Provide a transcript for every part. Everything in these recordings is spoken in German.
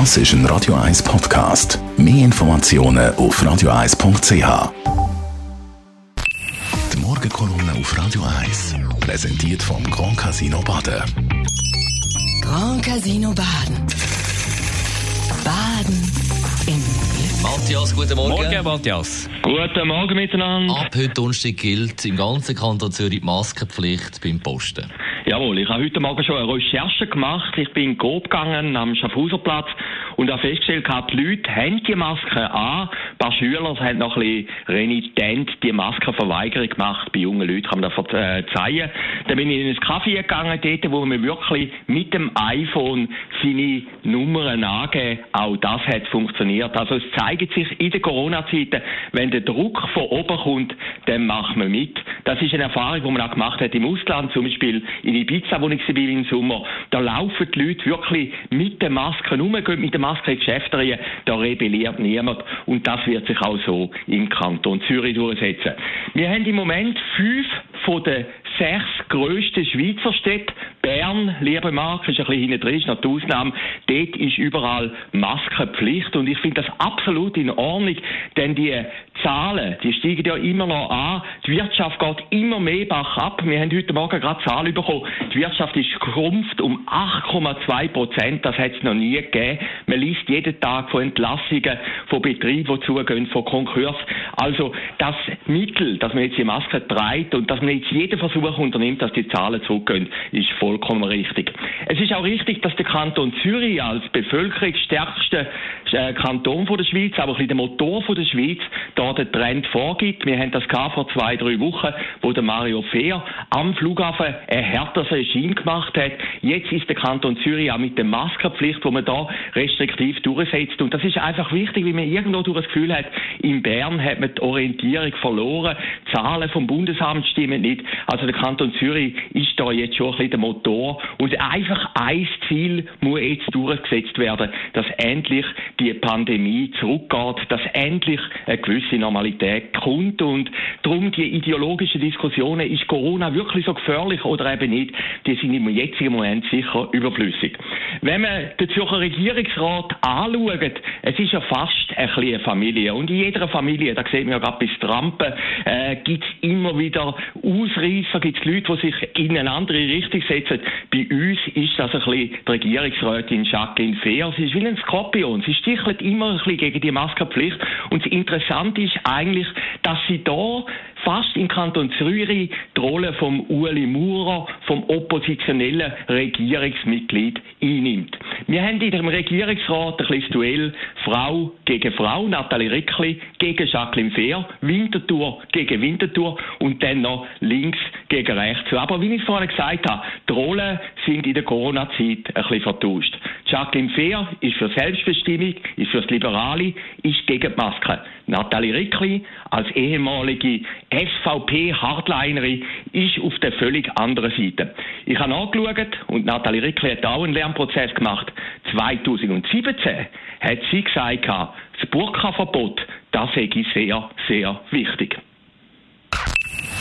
Das ist ein Radio 1 Podcast. Mehr Informationen auf radio1.ch. Die Morgenkolumne auf Radio 1 präsentiert vom Grand Casino Baden. Grand Casino Baden. Baden im Glück. Matthias, guten Morgen. Morgen, Matthias. Guten Morgen miteinander. Ab heute Donnerstag gilt im ganzen Kanton Zürich die Maskenpflicht beim Posten. Jawohl, ich habe heute Morgen schon eine Recherche gemacht. Ich bin in Coop gegangen am Schaffhauserplatz und habe festgestellt, die Leute haben die Maske an. Ein paar Schüler haben noch ein bisschen renitent die Maskenverweigerung gemacht. Bei jungen Leuten kann man das verzeihen. Dann bin ich in ein Café gegangen, dort, wo man wirklich mit dem iPhone seine Nummern angeben. Auch das hat funktioniert. Also es zeigt sich in der Corona-Zeit, wenn der Druck von oben kommt, dann macht man mit. Das ist eine Erfahrung, die man auch gemacht hat im Ausland, zum Beispiel in Ibiza, wo ich war im Sommer. Da laufen die Leute wirklich mit den Masken rum, gehen mit der Maske in Geschäfte rein, da rebelliert niemand. Und das wird sich auch so im Kanton Zürich durchsetzen. Wir haben im Moment fünf von den sechs grössten Schweizer Städte. Bern, lieber Marc, ist ein bisschen hinten drin, ist noch die Ausnahme. Dort ist überall Maskenpflicht und ich finde das absolut in Ordnung, denn die Zahlen, die steigen ja immer noch an. Die Wirtschaft geht immer mehr bach ab. Wir haben heute Morgen gerade Zahlen bekommen. Die Wirtschaft ist geschrumpft um 8,2 Prozent. Das hat es noch nie gegeben. Man liest jeden Tag von Entlassungen, von Betrieben, die zugehen, von Konkurs. Also das Mittel, dass man jetzt die Maske trägt und dass man jetzt jeden Versuch unternimmt, dass die Zahlen zurückgehen, ist vollkommen richtig. Es ist auch richtig, dass der Kanton Zürich als bevölkerungsstärkster äh, Kanton von der Schweiz, aber ein bisschen der Motor von der Schweiz, da den Trend vorgibt. Wir haben das vor zwei, drei Wochen, wo der Mario Fehr am Flughafen ein härteres Regime gemacht hat. Jetzt ist der Kanton Zürich auch mit der Maskenpflicht, wo man da restriktiv durchsetzt. Und das ist einfach wichtig, weil man irgendwo durch das Gefühl hat, in Bern hat man die Orientierung verloren. Die Zahlen vom Bundesamt stimmen nicht. Also der Kanton Zürich ist da jetzt schon ein bisschen der Motor. Und einfach ein Ziel muss jetzt durchgesetzt werden, dass endlich die Pandemie zurückgeht, dass endlich eine gewisse Normalität kommt. Und darum die ideologischen Diskussionen, ist Corona wirklich so gefährlich oder eben nicht, die sind im jetzigen Moment sicher überflüssig. Wenn man den Zürcher Regierungsrat anschaut, es ist ja fast ein bisschen eine Familie. Und in jeder Familie, da sieht man ja gerade bis Trampen, äh, gibt es immer wieder Ausreißer, gibt es Leute, die sich in eine andere Richtung setzen. Bei uns ist das ein bisschen die Regierungsrätin Jacqueline Fehr. Sie ist wie ein Skorpion. Sie stichelt immer ein bisschen gegen die Maskenpflicht. Und das Interessante ist eigentlich, dass sie da fast im Kanton Zürich die Rolle vom Ueli Maurer, vom oppositionellen Regierungsmitglied einnimmt. Wir haben in dem Regierungsrat ein kleines Duell Frau gegen Frau, Nathalie Rickli gegen Jacqueline Fehr, Winterthur gegen Winterthur und dann noch links gegen rechts. Aber wie ich vorhin gesagt habe, die Rollen sind in der Corona-Zeit ein bisschen vertauscht. Jacqueline Fehr ist für Selbstbestimmung, ist für das Liberale, ist gegen die Maske. Nathalie Rickli als ehemalige SVP-Hardlinerin ist auf der völlig anderen Seite. Ich habe nachgeschaut und Nathalie Rickli hat auch einen Lernprozess gemacht. 2017 hat sie gesagt, das Burka-Verbot, das sei sehr, sehr wichtig.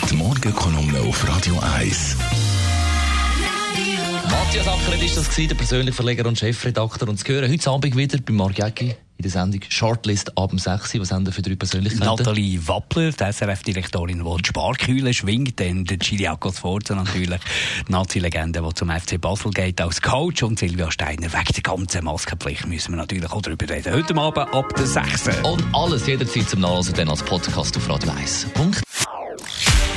Die Morgenkolumne auf Radio 1. Matthias Ackeret ist das gewesen, der persönliche Verleger und Chefredakteur. Und zu hören heute Abend wieder bei Jäcki in der Sendung Shortlist ab dem 6. Was haben wir für drei Persönlichkeiten? Nathalie Wappler, die SRF-Direktorin, die die Sparkühle schwingt. Dann der Chiliakos Forza natürlich, die Nazi-Legende, die zum FC Basel geht als Coach. Und Silvia Steiner, wegen der ganzen Maskenpflicht müssen wir natürlich auch darüber reden. Heute Abend ab der 6. Und alles jederzeit zum Nachlesen dann als Podcast auf Radio 1. Punkt.